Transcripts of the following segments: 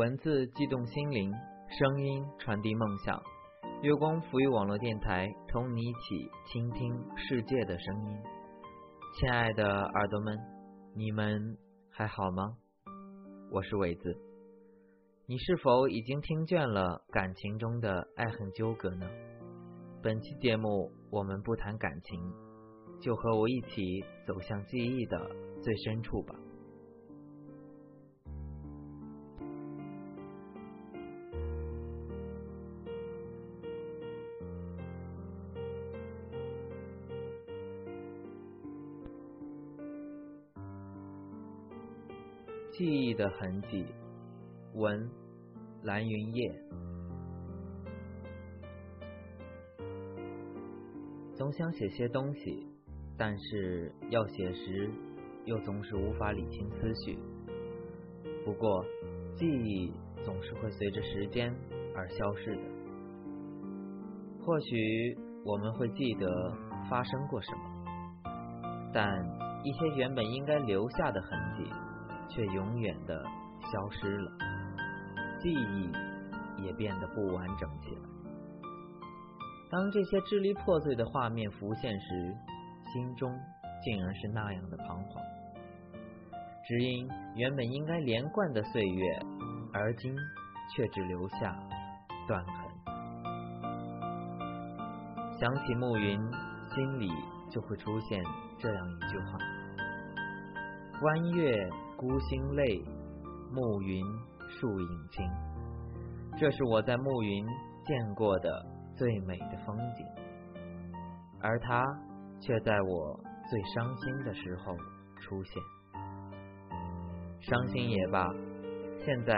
文字激动心灵，声音传递梦想。月光浮育网络电台，同你一起倾听世界的声音。亲爱的耳朵们，你们还好吗？我是伟子。你是否已经听倦了感情中的爱恨纠葛呢？本期节目我们不谈感情，就和我一起走向记忆的最深处吧。记忆的痕迹，文蓝云夜。总想写些东西，但是要写时，又总是无法理清思绪。不过，记忆总是会随着时间而消逝的。或许我们会记得发生过什么，但一些原本应该留下的痕迹。却永远的消失了，记忆也变得不完整起来。当这些支离破碎的画面浮现时，心中竟然是那样的彷徨。只因原本应该连贯的岁月，而今却只留下断痕。想起暮云，心里就会出现这样一句话：弯月。孤星泪，暮云树影青。这是我在暮云见过的最美的风景，而它却在我最伤心的时候出现。伤心也罢，现在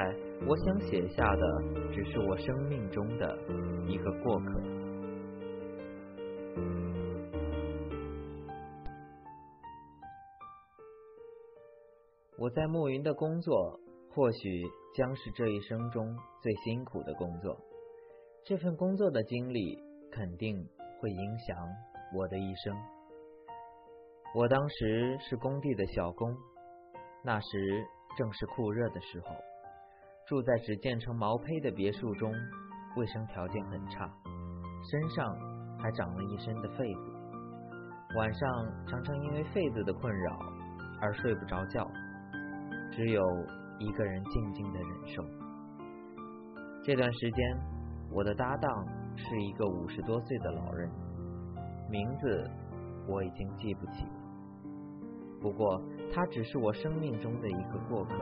我想写下的只是我生命中的一个过客。我在暮云的工作，或许将是这一生中最辛苦的工作。这份工作的经历肯定会影响我的一生。我当时是工地的小工，那时正是酷热的时候，住在只建成毛坯的别墅中，卫生条件很差，身上还长了一身的痱子，晚上常常因为痱子的困扰而睡不着觉。只有一个人静静的忍受。这段时间，我的搭档是一个五十多岁的老人，名字我已经记不起。不过，他只是我生命中的一个过客，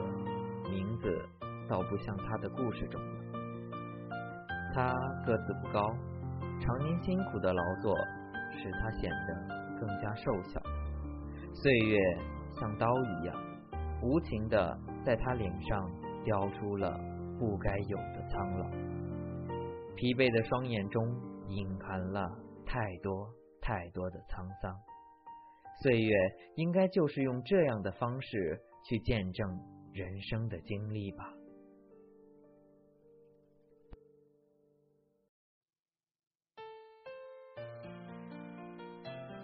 名字倒不像他的故事中。他个子不高，常年辛苦的劳作使他显得更加瘦小。岁月像刀一样。无情的在他脸上雕出了不该有的苍老，疲惫的双眼中隐含了太多太多的沧桑。岁月应该就是用这样的方式去见证人生的经历吧。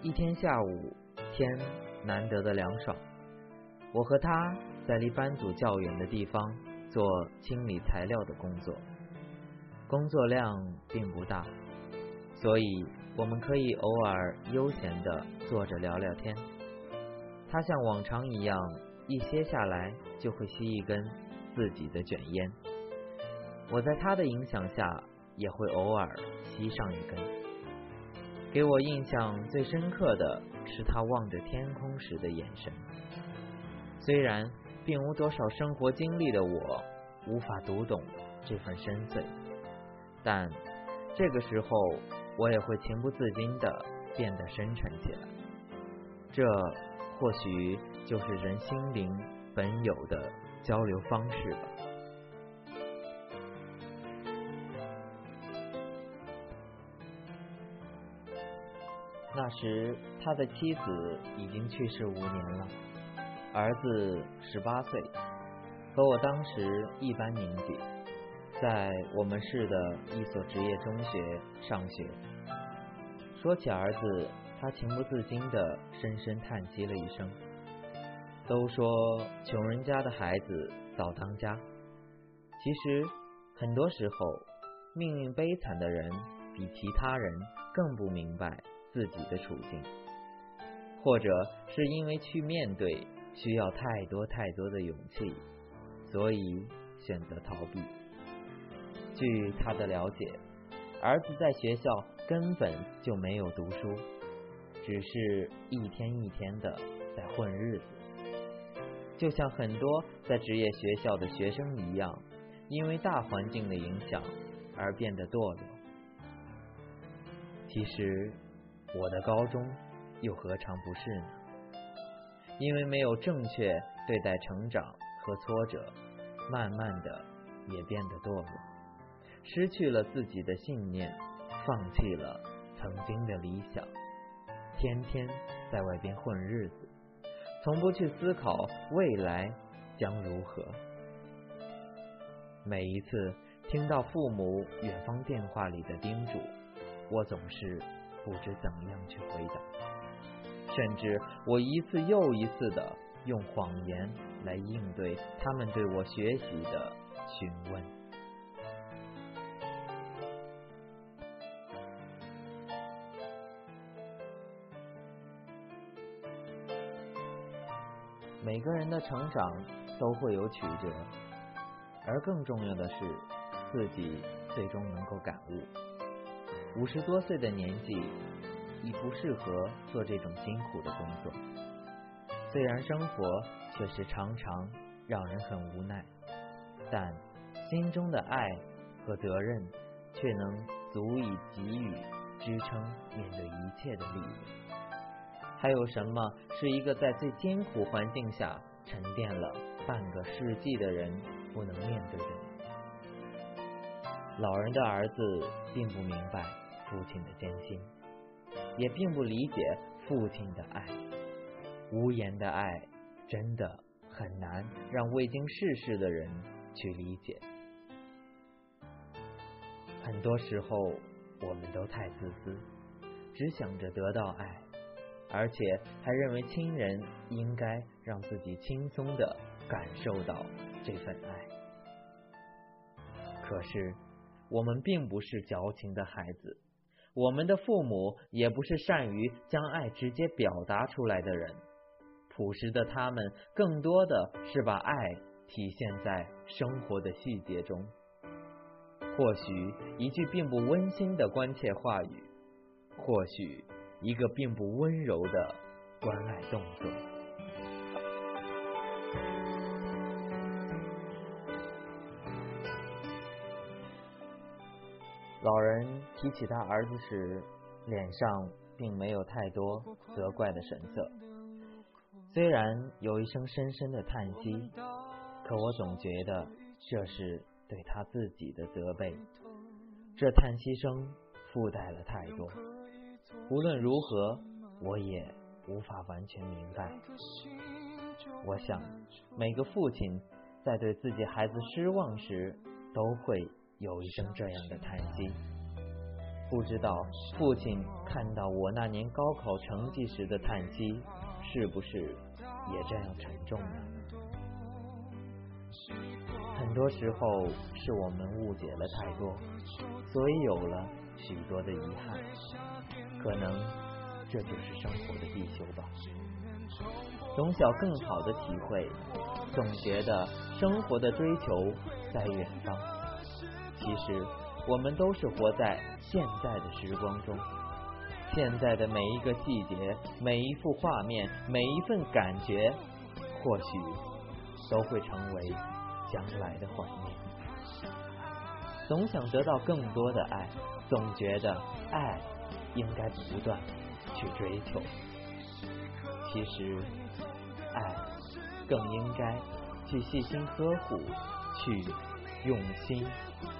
一天下午，天难得的凉爽。我和他在离班组较远的地方做清理材料的工作，工作量并不大，所以我们可以偶尔悠闲的坐着聊聊天。他像往常一样，一歇下来就会吸一根自己的卷烟。我在他的影响下，也会偶尔吸上一根。给我印象最深刻的是他望着天空时的眼神。虽然并无多少生活经历的我无法读懂这份深邃，但这个时候我也会情不自禁的变得深沉起来。这或许就是人心灵本有的交流方式吧。那时他的妻子已经去世五年了。儿子十八岁，和我当时一般年纪，在我们市的一所职业中学上学。说起儿子，他情不自禁地深深叹息了一声。都说穷人家的孩子早当家，其实，很多时候，命运悲惨的人比其他人更不明白自己的处境，或者是因为去面对需要太多太多的勇气，所以选择逃避。据他的了解，儿子在学校根本就没有读书，只是一天一天的在混日子，就像很多在职业学校的学生一样。因为大环境的影响而变得堕落。其实我的高中又何尝不是呢？因为没有正确对待成长和挫折，慢慢的也变得堕落，失去了自己的信念，放弃了曾经的理想，天天在外边混日子，从不去思考未来将如何。每一次听到父母远方电话里的叮嘱，我总是不知怎样去回答，甚至我一次又一次的用谎言来应对他们对我学习的询问。每个人的成长都会有曲折。而更重要的是，自己最终能够感悟。五十多岁的年纪，已不适合做这种辛苦的工作。虽然生活确实常常让人很无奈，但心中的爱和责任却能足以给予支撑面对一切的力量。还有什么是一个在最艰苦环境下沉淀了半个世纪的人？不能面对的。老人的儿子并不明白父亲的艰辛，也并不理解父亲的爱。无言的爱真的很难让未经世事的人去理解。很多时候，我们都太自私，只想着得到爱，而且还认为亲人应该让自己轻松的感受到这份爱。可是，我们并不是矫情的孩子，我们的父母也不是善于将爱直接表达出来的人。朴实的他们，更多的是把爱体现在生活的细节中。或许一句并不温馨的关切话语，或许一个并不温柔的关爱动作。老人提起他儿子时，脸上并没有太多责怪的神色，虽然有一声深深的叹息，可我总觉得这是对他自己的责备。这叹息声附带了太多，无论如何，我也无法完全明白。我想，每个父亲在对自己孩子失望时，都会。有一声这样的叹息，不知道父亲看到我那年高考成绩时的叹息，是不是也这样沉重呢？很多时候是我们误解了太多，所以有了许多的遗憾。可能这就是生活的必修吧。从小更好的体会，总觉得生活的追求在远方。其实，我们都是活在现在的时光中，现在的每一个细节、每一幅画面、每一份感觉，或许都会成为将来的怀念。总想得到更多的爱，总觉得爱应该不断去追求。其实，爱更应该去细心呵护，去用心。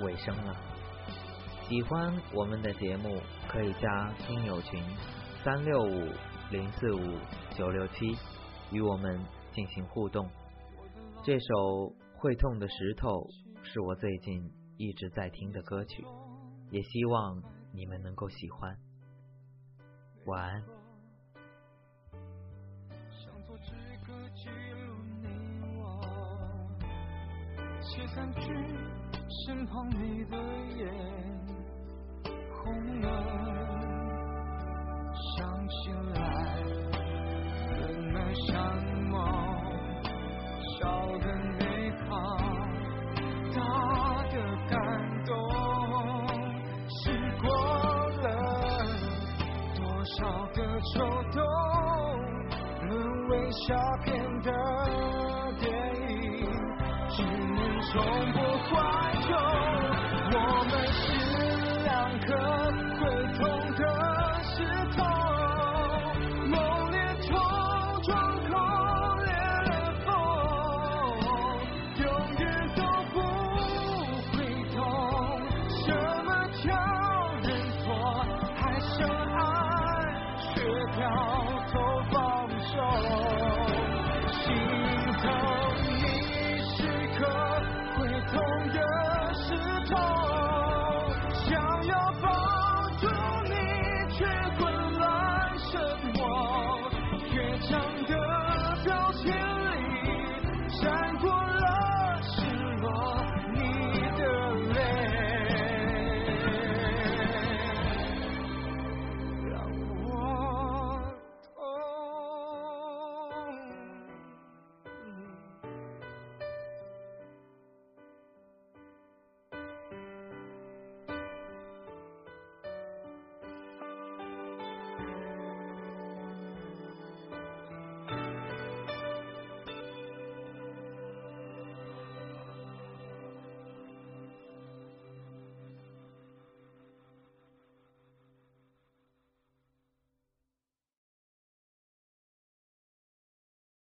尾声了。喜欢我们的节目，可以加听友群三六五零四五九六七，与我们进行互动。这首《会痛的石头》是我最近一直在听的歌曲，也希望你们能够喜欢。晚安。写三句，身旁你的眼红了，想起来本来像梦，笑的美好，大的感动，试过了多少个秋冬，沦为下片的电影，只。从不怀旧，我们。想的。